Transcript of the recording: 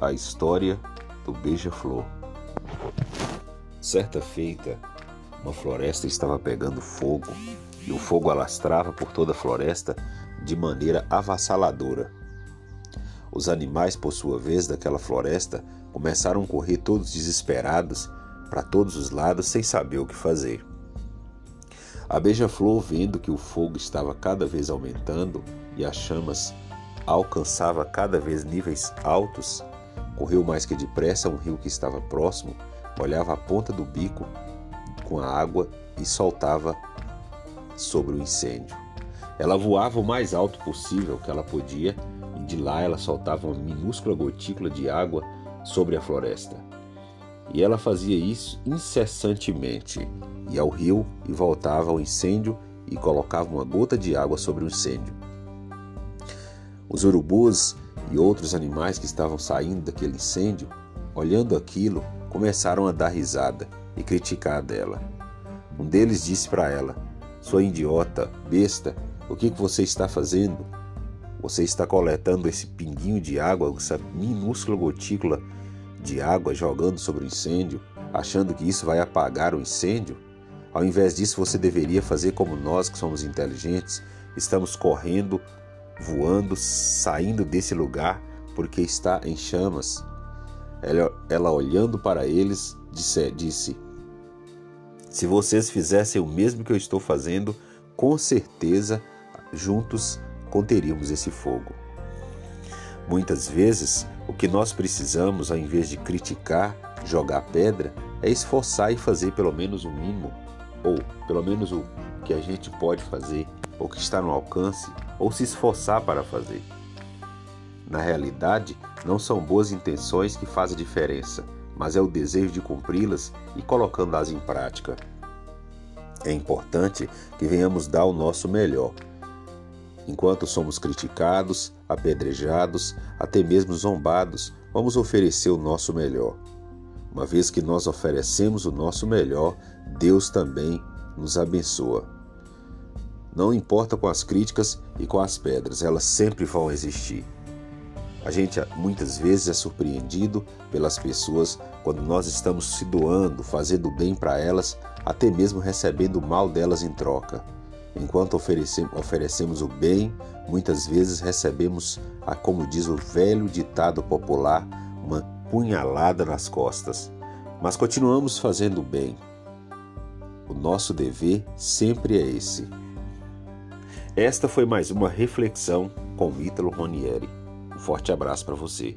a história do beija-flor. Certa feita, uma floresta estava pegando fogo e o fogo alastrava por toda a floresta de maneira avassaladora. Os animais, por sua vez, daquela floresta começaram a correr todos desesperados para todos os lados sem saber o que fazer. A beija-flor, vendo que o fogo estava cada vez aumentando e as chamas alcançava cada vez níveis altos, correu mais que depressa a um rio que estava próximo, olhava a ponta do bico com a água e soltava sobre o incêndio. Ela voava o mais alto possível que ela podia e de lá ela soltava uma minúscula gotícula de água sobre a floresta. E ela fazia isso incessantemente. Ia ao rio e voltava ao incêndio e colocava uma gota de água sobre o incêndio. Os urubus e outros animais que estavam saindo daquele incêndio, olhando aquilo, começaram a dar risada e criticar dela. Um deles disse para ela: Sua idiota, besta, o que, que você está fazendo? Você está coletando esse pinguinho de água, essa minúscula gotícula de água jogando sobre o incêndio, achando que isso vai apagar o incêndio? Ao invés disso, você deveria fazer como nós, que somos inteligentes, estamos correndo, voando, saindo desse lugar porque está em chamas. Ela, ela olhando para eles, disse, disse: Se vocês fizessem o mesmo que eu estou fazendo, com certeza juntos conteríamos esse fogo. Muitas vezes, o que nós precisamos, ao invés de criticar, jogar pedra, é esforçar e fazer pelo menos o mínimo, ou pelo menos o que a gente pode fazer, ou que está no alcance, ou se esforçar para fazer. Na realidade, não são boas intenções que fazem diferença, mas é o desejo de cumpri-las e colocando-as em prática. É importante que venhamos dar o nosso melhor. Enquanto somos criticados, apedrejados, até mesmo zombados, vamos oferecer o nosso melhor. Uma vez que nós oferecemos o nosso melhor, Deus também nos abençoa. Não importa com as críticas e com as pedras, elas sempre vão existir. A gente muitas vezes é surpreendido pelas pessoas quando nós estamos se doando, fazendo bem para elas, até mesmo recebendo o mal delas em troca. Enquanto oferecemos o bem, muitas vezes recebemos, a, como diz o velho ditado popular, uma punhalada nas costas. Mas continuamos fazendo bem. O nosso dever sempre é esse. Esta foi mais uma reflexão com Ítalo Ronieri. Um forte abraço para você.